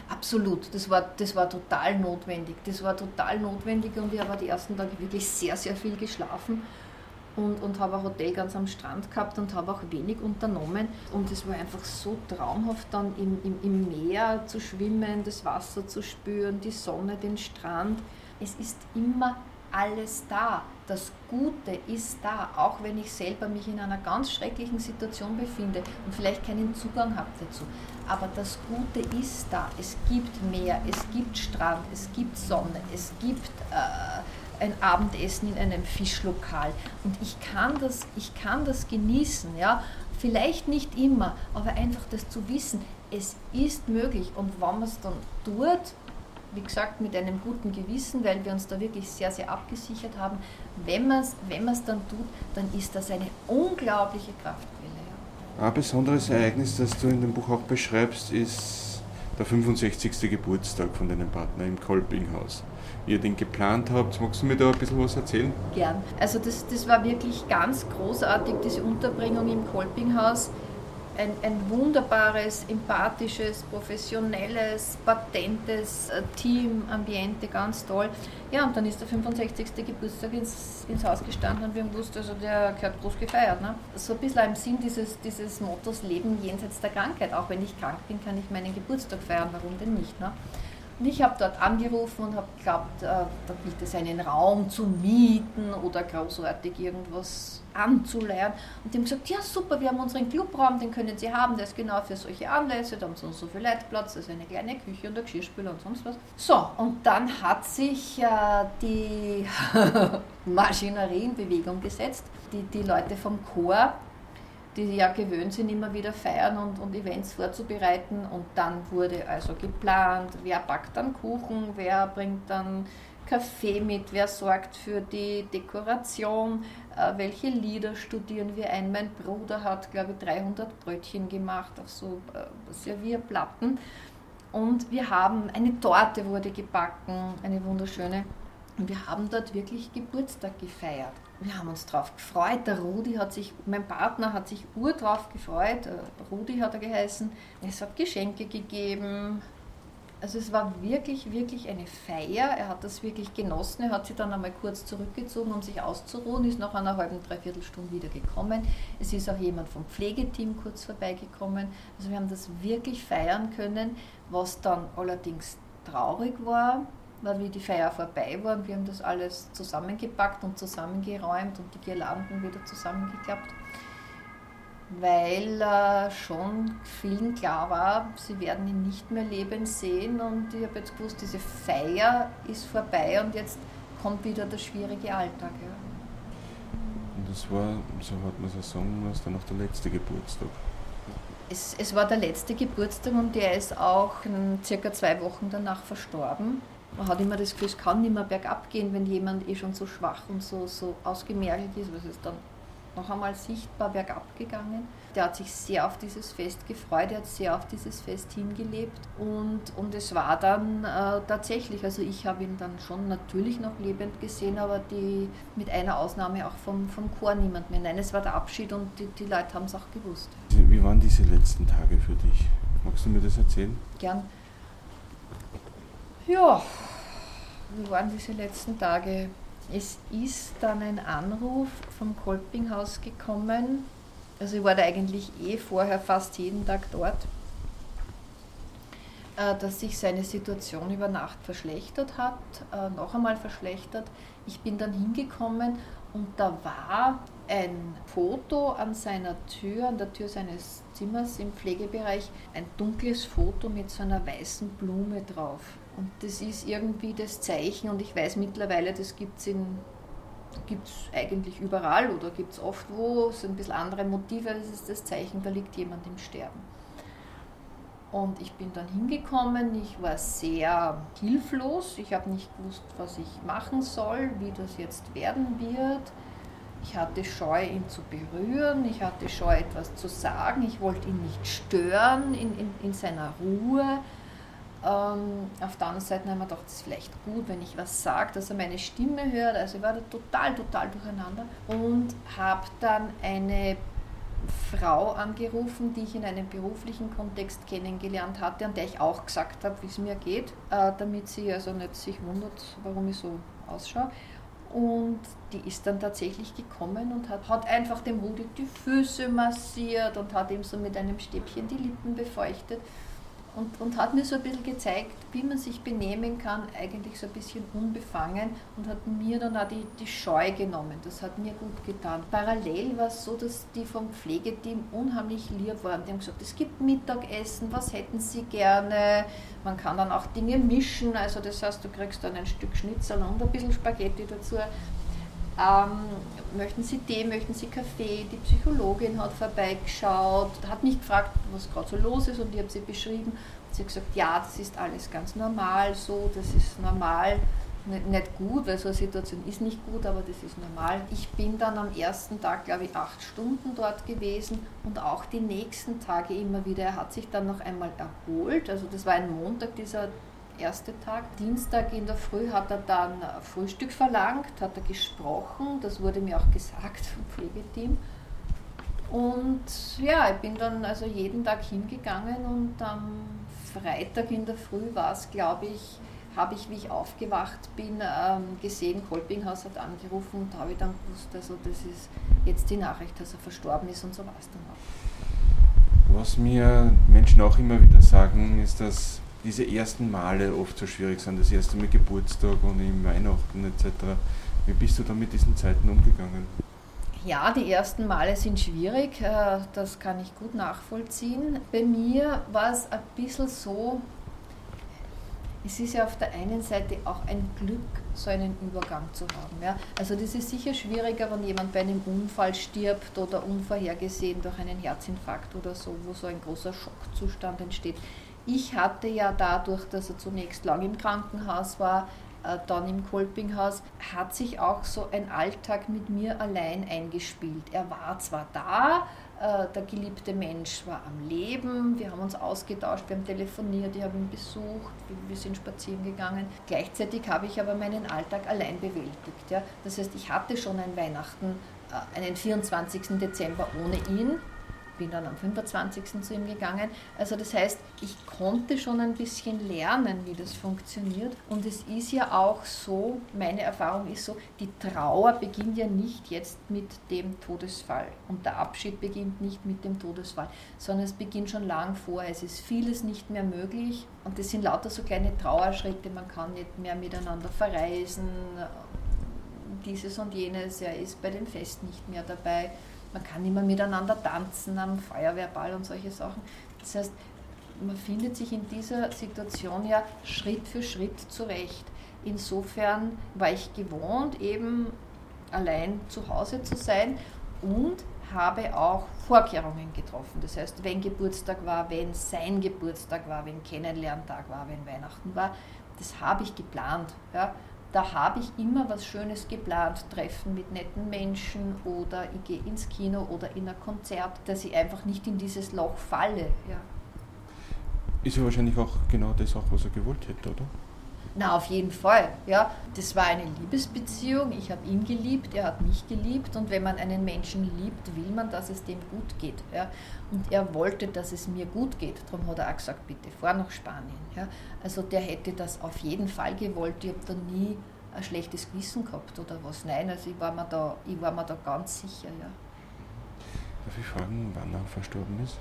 Absolut, das war, das war total notwendig. Das war total notwendig und ich habe die ersten Tage wirklich sehr, sehr viel geschlafen und, und habe ein Hotel ganz am Strand gehabt und habe auch wenig unternommen. Und es war einfach so traumhaft, dann im, im, im Meer zu schwimmen, das Wasser zu spüren, die Sonne, den Strand. Es ist immer alles da. Das Gute ist da, auch wenn ich selber mich in einer ganz schrecklichen Situation befinde und vielleicht keinen Zugang habe dazu. Aber das Gute ist da. Es gibt Meer, es gibt Strand, es gibt Sonne, es gibt äh, ein Abendessen in einem Fischlokal. Und ich kann das, ich kann das genießen. Ja? Vielleicht nicht immer, aber einfach das zu wissen, es ist möglich. Und wenn man es dann tut, wie gesagt, mit einem guten Gewissen, weil wir uns da wirklich sehr, sehr abgesichert haben. Wenn man es wenn dann tut, dann ist das eine unglaubliche Kraftquelle. Ja. Ein besonderes Ereignis, das du in dem Buch auch beschreibst, ist der 65. Geburtstag von deinem Partner im Kolpinghaus. Wie ihr den geplant habt, magst du mir da ein bisschen was erzählen? Gern. Also das, das war wirklich ganz großartig, diese Unterbringung im Kolpinghaus ein, ein wunderbares, empathisches, professionelles, patentes äh, Team, Ambiente, ganz toll. Ja, und dann ist der 65. Geburtstag ins, ins Haus gestanden und wir haben gewusst, also der gehört groß gefeiert. Ne? So ein bisschen im Sinn dieses, dieses Mottos Leben jenseits der Krankheit. Auch wenn ich krank bin, kann ich meinen Geburtstag feiern, warum denn nicht? Ne? Und ich habe dort angerufen und habe geglaubt, äh, da gilt es einen Raum zu mieten oder großartig irgendwas anzuleihen. Und die haben gesagt, ja super, wir haben unseren Clubraum, den können Sie haben, der ist genau für solche Anlässe, da haben Sie so viel Leitplatz, also eine kleine Küche und ein Geschirrspüler und sonst was. So, und dann hat sich äh, die Maschinerie in Bewegung gesetzt. Die, die Leute vom Chor die ja gewöhnt sind, immer wieder feiern und, und Events vorzubereiten. Und dann wurde also geplant, wer backt dann Kuchen, wer bringt dann Kaffee mit, wer sorgt für die Dekoration, äh, welche Lieder studieren wir ein. Mein Bruder hat, glaube ich, 300 Brötchen gemacht auf so äh, Servierplatten. Und wir haben, eine Torte wurde gebacken, eine wunderschöne. Und wir haben dort wirklich Geburtstag gefeiert wir haben uns drauf gefreut. Der Rudi hat sich, mein Partner hat sich ur drauf gefreut. Äh, Rudi hat er geheißen. Es hat Geschenke gegeben. Also es war wirklich, wirklich eine Feier. Er hat das wirklich genossen. Er hat sich dann einmal kurz zurückgezogen, um sich auszuruhen, ist nach einer halben, dreiviertel Stunde wieder gekommen. Es ist auch jemand vom Pflegeteam kurz vorbeigekommen. Also wir haben das wirklich feiern können, was dann allerdings traurig war, weil wie die Feier vorbei war und wir haben das alles zusammengepackt und zusammengeräumt und die Girlanden wieder zusammengeklappt, weil äh, schon vielen klar war, sie werden ihn nicht mehr leben sehen und ich habe jetzt gewusst, diese Feier ist vorbei und jetzt kommt wieder der schwierige Alltag. Ja. Und das war, so hat man es sagen, was dann auch der letzte Geburtstag. Es, es, war der letzte Geburtstag und der ist auch circa zwei Wochen danach verstorben. Man hat immer das Gefühl, es kann nicht mehr bergab gehen, wenn jemand eh schon so schwach und so, so ausgemergelt ist, was es dann noch einmal sichtbar bergab gegangen. Der hat sich sehr auf dieses Fest gefreut, er hat sehr auf dieses Fest hingelebt und, und es war dann äh, tatsächlich, also ich habe ihn dann schon natürlich noch lebend gesehen, aber die, mit einer Ausnahme auch vom, vom Chor niemand mehr. Nein, es war der Abschied und die, die Leute haben es auch gewusst. Wie waren diese letzten Tage für dich? Magst du mir das erzählen? Gern. Ja, wie waren diese letzten Tage? Es ist dann ein Anruf vom Kolpinghaus gekommen. Also ich war da eigentlich eh vorher fast jeden Tag dort, äh, dass sich seine Situation über Nacht verschlechtert hat, äh, noch einmal verschlechtert. Ich bin dann hingekommen und da war ein Foto an seiner Tür, an der Tür seines Zimmers im Pflegebereich, ein dunkles Foto mit so einer weißen Blume drauf. Und das ist irgendwie das Zeichen und ich weiß mittlerweile, das gibt es gibt's eigentlich überall oder gibt es oft wo, es sind ein bisschen andere Motive, das ist das Zeichen, da liegt jemand im Sterben. Und ich bin dann hingekommen, ich war sehr hilflos, ich habe nicht gewusst, was ich machen soll, wie das jetzt werden wird. Ich hatte Scheu, ihn zu berühren, ich hatte Scheu, etwas zu sagen, ich wollte ihn nicht stören in, in, in seiner Ruhe. Ähm, auf der anderen Seite haben wir gedacht, es ist vielleicht gut, wenn ich was sage, dass er meine Stimme hört. Also ich war da total, total durcheinander und habe dann eine Frau angerufen, die ich in einem beruflichen Kontext kennengelernt hatte, an der ich auch gesagt habe, wie es mir geht, äh, damit sie also nicht sich wundert, warum ich so ausschaue. Und die ist dann tatsächlich gekommen und hat, hat einfach dem Rudi die Füße massiert und hat ihm so mit einem Stäbchen die Lippen befeuchtet und, und hat mir so ein bisschen gezeigt, wie man sich benehmen kann, eigentlich so ein bisschen unbefangen und hat mir dann auch die, die Scheu genommen. Das hat mir gut getan. Parallel war es so, dass die vom Pflegeteam unheimlich lieb waren. Die haben gesagt, es gibt Mittagessen, was hätten sie gerne? Man kann dann auch Dinge mischen, also das heißt, du kriegst dann ein Stück Schnitzel und ein bisschen Spaghetti dazu. Ähm, möchten Sie Tee, möchten Sie Kaffee? Die Psychologin hat vorbeigeschaut, hat mich gefragt, was gerade so los ist und ich habe sie beschrieben. Sie hat gesagt, ja, das ist alles ganz normal so, das ist normal. Nicht, gut, weil so eine Situation ist nicht gut, aber das ist normal. Ich bin dann am ersten Tag, glaube ich, acht Stunden dort gewesen und auch die nächsten Tage immer wieder. Er hat sich dann noch einmal erholt. Also das war ein Montag, dieser erste Tag. Dienstag in der Früh hat er dann Frühstück verlangt, hat er gesprochen, das wurde mir auch gesagt vom Pflegeteam. Und ja, ich bin dann also jeden Tag hingegangen und am Freitag in der Früh war es, glaube ich, habe ich, wie ich aufgewacht bin, ähm, gesehen, Kolpinghaus hat angerufen und habe ich dann gewusst, also das ist jetzt die Nachricht, dass er verstorben ist und so war es dann auch. Was mir Menschen auch immer wieder sagen, ist, dass diese ersten Male oft so schwierig sind, das erste Mal Geburtstag und im Weihnachten etc. Wie bist du da mit diesen Zeiten umgegangen? Ja, die ersten Male sind schwierig, äh, das kann ich gut nachvollziehen. Bei mir war es ein bisschen so, es ist ja auf der einen Seite auch ein Glück, so einen Übergang zu haben. Ja? Also das ist sicher schwieriger, wenn jemand bei einem Unfall stirbt oder unvorhergesehen durch einen Herzinfarkt oder so, wo so ein großer Schockzustand entsteht. Ich hatte ja dadurch, dass er zunächst lang im Krankenhaus war, äh, dann im Kolpinghaus, hat sich auch so ein Alltag mit mir allein eingespielt. Er war zwar da, äh, der geliebte Mensch war am Leben, wir haben uns ausgetauscht, wir haben telefoniert, ich habe ihn besucht, wir sind spazieren gegangen. Gleichzeitig habe ich aber meinen Alltag allein bewältigt. Das heißt, ich hatte schon ein Weihnachten, äh, einen 24. Dezember ohne ihn, bin dann am 25. zu ihm gegangen. Also das heißt, ich konnte schon ein bisschen lernen, wie das funktioniert. Und es ist ja auch so, meine Erfahrung ist so, die Trauer beginnt ja nicht jetzt mit dem Todesfall. Und der Abschied beginnt nicht mit dem Todesfall, sondern es beginnt schon lang vor. Es ist vieles nicht mehr möglich. Und das sind lauter so kleine Trauerschritte. Man kann nicht mehr miteinander verreisen. Dieses und jenes. Er ist bei dem Fest nicht mehr dabei man kann immer miteinander tanzen am Feuerwehrball und solche Sachen. Das heißt, man findet sich in dieser Situation ja Schritt für Schritt zurecht. Insofern war ich gewohnt, eben allein zu Hause zu sein und habe auch Vorkehrungen getroffen. Das heißt, wenn Geburtstag war, wenn sein Geburtstag war, wenn Kennenlerntag war, wenn Weihnachten war, das habe ich geplant. Ja. Da habe ich immer was Schönes geplant, Treffen mit netten Menschen oder ich gehe ins Kino oder in ein Konzert, dass ich einfach nicht in dieses Loch falle. Ja. Ist ja wahrscheinlich auch genau das auch, was er gewollt hätte, oder? Na, auf jeden Fall. Ja, das war eine Liebesbeziehung. Ich habe ihn geliebt, er hat mich geliebt. Und wenn man einen Menschen liebt, will man, dass es dem gut geht. Ja. Und er wollte, dass es mir gut geht. Darum hat er auch gesagt, bitte fahr nach Spanien. Ja. Also der hätte das auf jeden Fall gewollt. Ich habe da nie ein schlechtes Gewissen gehabt oder was. Nein, also ich war mir da, ich war mir da ganz sicher. Ja. Darf ich fragen, wann er verstorben ist?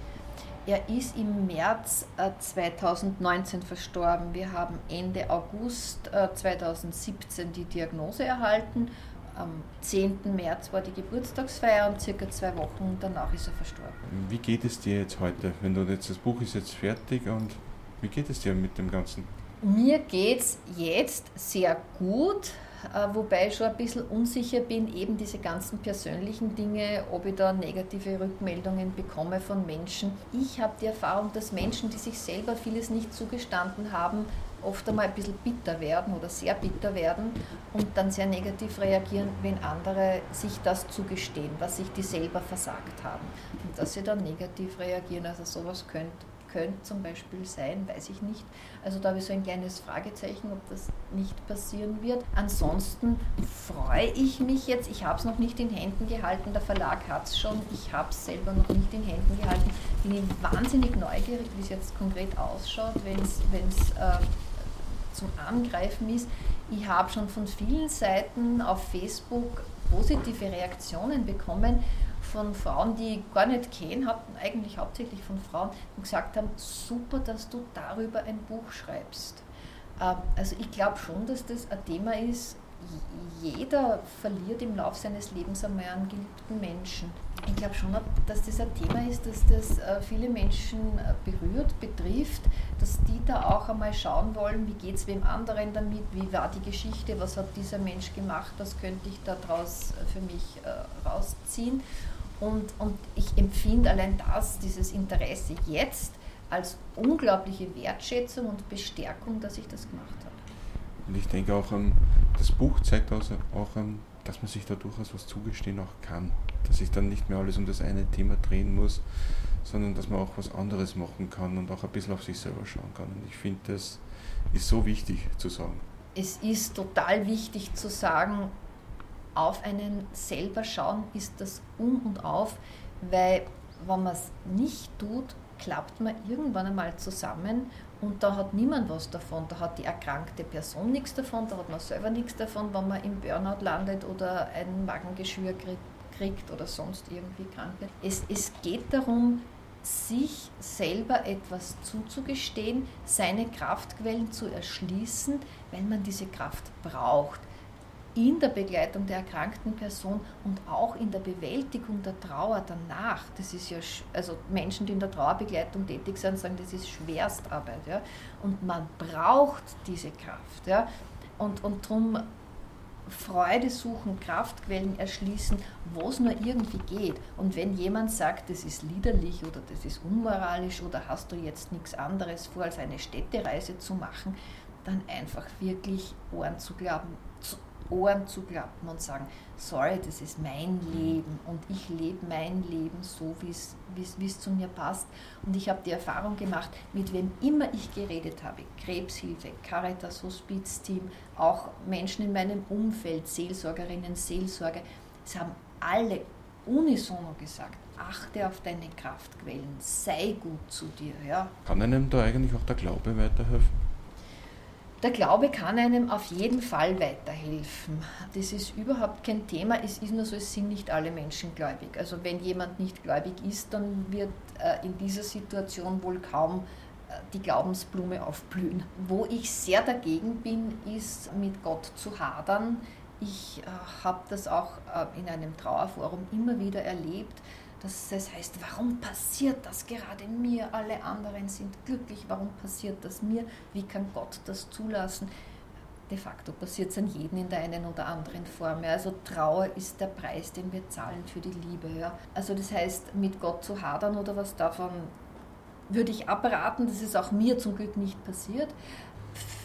Er ist im März 2019 äh, verstorben. Wir haben Ende August 2017 äh, die Diagnose erhalten. Am 10. März war die Geburtstagsfeier und circa zwei Wochen danach ist er verstorben. Wie geht es dir jetzt heute, wenn du jetzt das Buch ist jetzt fertig und wie geht es dir mit dem Ganzen? Mir geht es jetzt sehr gut. Äh, wobei ich schon ein bisschen unsicher bin, eben diese ganzen persönlichen Dinge, ob ich da negative Rückmeldungen bekomme von Menschen. Ich habe die Erfahrung, dass Menschen, die sich selber vieles nicht zugestanden haben, oft einmal ein bisschen bitter werden oder sehr bitter werden und dann sehr negativ reagieren, wenn andere sich das zugestehen, was sich die selber versagt haben. Und dass sie dann negativ reagieren, also sowas könnte könnte zum Beispiel sein, weiß ich nicht. Also da habe ich so ein kleines Fragezeichen, ob das nicht passieren wird. Ansonsten freue ich mich jetzt, ich habe es noch nicht in Händen gehalten, der Verlag hat es schon, ich habe es selber noch nicht in Händen gehalten. Bin wahnsinnig neugierig, wie es jetzt konkret ausschaut, wenn es äh, zum Angreifen ist. Ich habe schon von vielen Seiten auf Facebook positive Reaktionen bekommen von Frauen, die ich gar nicht kennen, hatten eigentlich hauptsächlich von Frauen, die gesagt haben, super, dass du darüber ein Buch schreibst. Ähm, also ich glaube schon, dass das ein Thema ist, jeder verliert im Laufe seines Lebens einmal einen geliebten Menschen. Ich glaube schon, dass das ein Thema ist, dass das äh, viele Menschen äh, berührt, betrifft, dass die da auch einmal schauen wollen, wie geht es wem anderen damit, wie war die Geschichte, was hat dieser Mensch gemacht, was könnte ich daraus äh, für mich rausziehen. Und, und ich empfinde allein das, dieses Interesse jetzt, als unglaubliche Wertschätzung und Bestärkung, dass ich das gemacht habe. Und ich denke auch, das Buch zeigt also auch, dass man sich da durchaus was zugestehen auch kann. Dass sich dann nicht mehr alles um das eine Thema drehen muss, sondern dass man auch was anderes machen kann und auch ein bisschen auf sich selber schauen kann. Und ich finde, das ist so wichtig zu sagen. Es ist total wichtig zu sagen, auf einen selber schauen ist das Um und Auf, weil wenn man es nicht tut, klappt man irgendwann einmal zusammen und da hat niemand was davon. Da hat die erkrankte Person nichts davon, da hat man selber nichts davon, wenn man im Burnout landet oder ein Magengeschwür kriegt oder sonst irgendwie krank wird. Es, es geht darum, sich selber etwas zuzugestehen, seine Kraftquellen zu erschließen, wenn man diese Kraft braucht in der Begleitung der erkrankten Person und auch in der Bewältigung der Trauer danach. Das ist ja, also Menschen, die in der Trauerbegleitung tätig sind, sagen, das ist Schwerstarbeit. Ja? Und man braucht diese Kraft. Ja? Und, und darum Freude suchen, Kraftquellen erschließen, wo es nur irgendwie geht. Und wenn jemand sagt, das ist liederlich oder das ist unmoralisch oder hast du jetzt nichts anderes vor, als eine Städtereise zu machen, dann einfach wirklich Ohren zu glauben, Ohren zu klappen und sagen, sorry, das ist mein Leben und ich lebe mein Leben so, wie es zu mir passt. Und ich habe die Erfahrung gemacht, mit wem immer ich geredet habe, Krebshilfe, Caritas, Hospizteam, auch Menschen in meinem Umfeld, Seelsorgerinnen, Seelsorge, es haben alle unisono gesagt, achte auf deine Kraftquellen, sei gut zu dir. Ja. Kann einem da eigentlich auch der Glaube weiterhelfen? Der Glaube kann einem auf jeden Fall weiterhelfen. Das ist überhaupt kein Thema. Es ist nur so, es sind nicht alle Menschen gläubig. Also wenn jemand nicht gläubig ist, dann wird äh, in dieser Situation wohl kaum äh, die Glaubensblume aufblühen. Wo ich sehr dagegen bin, ist mit Gott zu hadern. Ich äh, habe das auch in einem Trauerforum immer wieder erlebt, dass es heißt, warum passiert das gerade mir? Alle anderen sind glücklich, warum passiert das mir? Wie kann Gott das zulassen? De facto passiert es an jedem in der einen oder anderen Form. Also Trauer ist der Preis, den wir zahlen für die Liebe. Also das heißt, mit Gott zu hadern oder was davon würde ich abraten. Das ist auch mir zum Glück nicht passiert.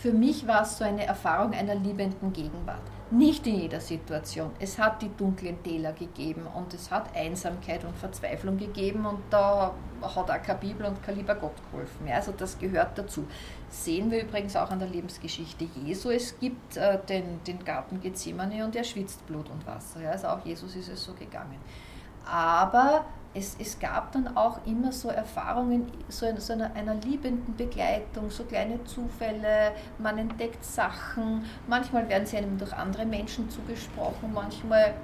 für mich war es so eine Erfahrung einer liebenden Gegenwart. Nicht in jeder Situation. Es hat die dunklen Täler gegeben und es hat Einsamkeit und Verzweiflung gegeben und da hat auch keine Bibel und kein lieber Gott geholfen. Ja, also das gehört dazu. Sehen wir übrigens auch an der Lebensgeschichte Jesu. Es gibt äh, den, den Garten Gethsemane und er schwitzt Blut und Wasser. Ja, also auch Jesus ist es so gegangen. Aber es, es gab dann auch immer so Erfahrungen so, in, so einer, einer liebenden Begleitung, so kleine Zufälle, man entdeckt Sachen, manchmal werden sie einem durch andere Menschen zugesprochen, manchmal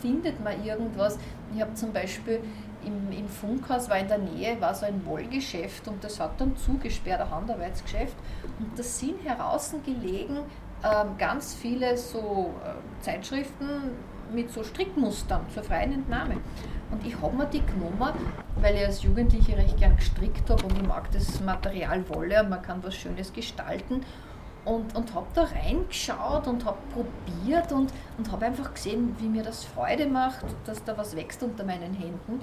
findet man irgendwas. Ich habe zum Beispiel im, im Funkhaus war in der Nähe war so ein Wollgeschäft und das hat dann zugesperrt, ein Handarbeitsgeschäft. Und da sind heraus gelegen äh, ganz viele so äh, Zeitschriften mit so Strickmustern zur freien Entnahme. Und ich habe mir die genommen, weil ich als Jugendliche recht gern gestrickt habe und ich mag das Material Wolle und man kann was Schönes gestalten. Und, und habe da reingeschaut und habe probiert und, und habe einfach gesehen, wie mir das Freude macht, dass da was wächst unter meinen Händen.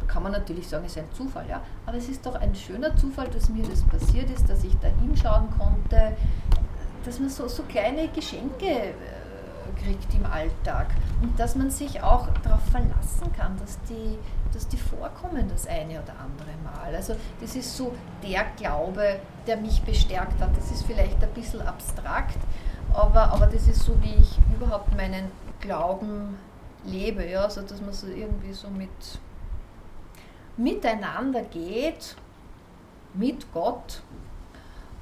Da kann man natürlich sagen, es ist ein Zufall, ja. Aber es ist doch ein schöner Zufall, dass mir das passiert ist, dass ich da hinschauen konnte, dass man so, so kleine Geschenke äh, kriegt im Alltag und dass man sich auch darauf verlassen kann, dass die, dass die vorkommen das eine oder andere Mal. Also das ist so der Glaube, der mich bestärkt hat. Das ist vielleicht ein bisschen abstrakt, aber, aber das ist so, wie ich überhaupt meinen Glauben lebe. Ja? Also dass man so irgendwie so mit miteinander geht, mit Gott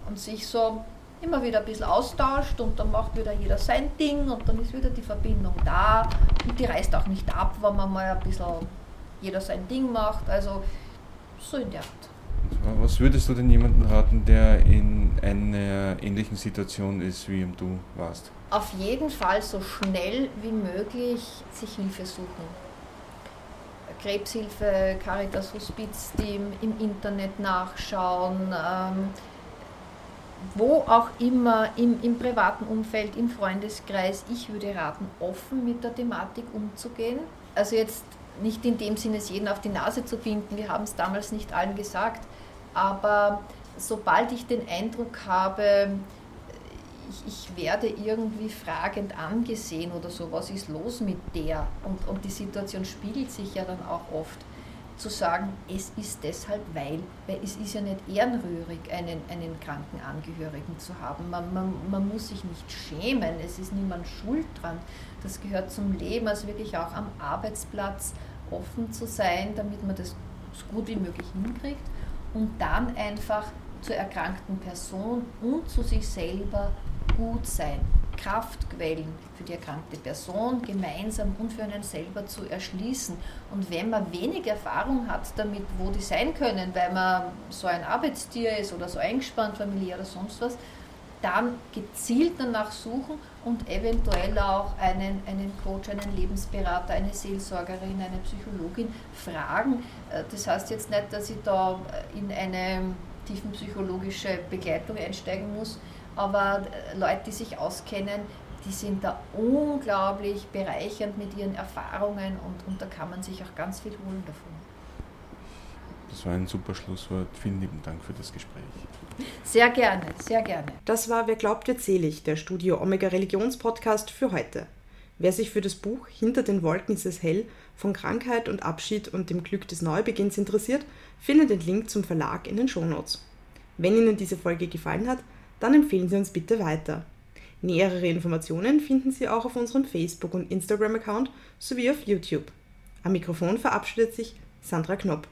und sich so immer wieder ein bisschen austauscht und dann macht wieder jeder sein Ding und dann ist wieder die Verbindung da und die reißt auch nicht ab, wenn man mal ein bisschen jeder sein Ding macht. Also so in der Art. Was würdest du denn jemandem raten, der in einer ähnlichen Situation ist, wie du warst? Auf jeden Fall so schnell wie möglich sich Hilfe suchen. Krebshilfe, Caritas Hospizteam, im Internet nachschauen. Ähm, wo auch immer, im, im privaten Umfeld, im Freundeskreis, ich würde raten, offen mit der Thematik umzugehen. Also jetzt nicht in dem Sinne, es jeden auf die Nase zu binden, wir haben es damals nicht allen gesagt, aber sobald ich den Eindruck habe, ich, ich, werde irgendwie fragend angesehen oder so, was ist los mit der? Und, und die Situation spiegelt sich ja dann auch oft zu sagen, es ist deshalb, weil, weil es ist ja nicht ehrenrührig, einen, einen kranken Angehörigen zu haben. Man, man, man muss sich nicht schämen, es ist niemand schuld dran. Das gehört zum Leben, also wirklich auch am Arbeitsplatz offen zu sein, damit man das so gut wie möglich hinkriegt und dann einfach zur erkrankten Person und zu sich selber gut sein. Kraftquellen für die erkrankte Person gemeinsam und für einen selber zu erschließen. Und wenn man wenig Erfahrung hat damit, wo die sein können, weil man so ein Arbeitstier ist oder so eingespannt, familiär oder sonst was, dann gezielt danach suchen und eventuell auch einen, einen Coach, einen Lebensberater, eine Seelsorgerin, eine Psychologin fragen. Äh, das heißt jetzt nicht, dass ich da in eine tiefenpsychologische Begleitung einsteigen muss, aber äh, Leute, die sich auskennen, die sind da unglaublich bereichernd mit ihren Erfahrungen und, und da kann man sich auch ganz viel holen davon. Das war ein super Schlusswort. Vielen lieben Dank für das Gespräch. Sehr gerne, sehr gerne. Das war Wer glaubt wird selig, der Studio Omega Religionspodcast für heute. Wer sich für das Buch Hinter den Wolken ist es hell von Krankheit und Abschied und dem Glück des Neubeginns interessiert, findet den Link zum Verlag in den Shownotes. Wenn Ihnen diese Folge gefallen hat, dann empfehlen Sie uns bitte weiter. Nähere Informationen finden Sie auch auf unserem Facebook- und Instagram-Account sowie auf YouTube. Am Mikrofon verabschiedet sich Sandra Knopp.